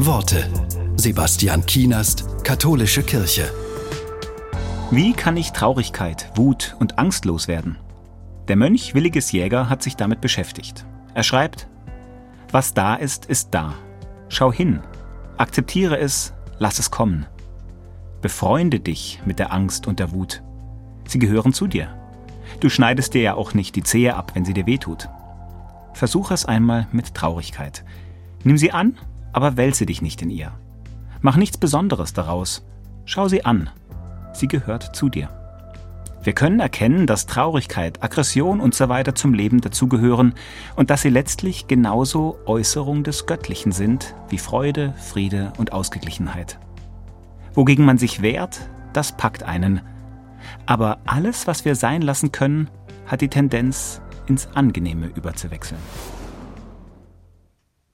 Worte. Sebastian Kienast, Katholische Kirche. Wie kann ich Traurigkeit, Wut und Angst loswerden? Der Mönch Williges Jäger hat sich damit beschäftigt. Er schreibt, was da ist, ist da. Schau hin, akzeptiere es, lass es kommen. Befreunde dich mit der Angst und der Wut. Sie gehören zu dir. Du schneidest dir ja auch nicht die Zehe ab, wenn sie dir wehtut. Versuch es einmal mit Traurigkeit. Nimm sie an, aber wälze dich nicht in ihr. Mach nichts Besonderes daraus. Schau sie an. Sie gehört zu dir. Wir können erkennen, dass Traurigkeit, Aggression usw. So zum Leben dazugehören und dass sie letztlich genauso Äußerung des Göttlichen sind wie Freude, Friede und Ausgeglichenheit. Wogegen man sich wehrt, das packt einen. Aber alles, was wir sein lassen können, hat die Tendenz, ins Angenehme überzuwechseln.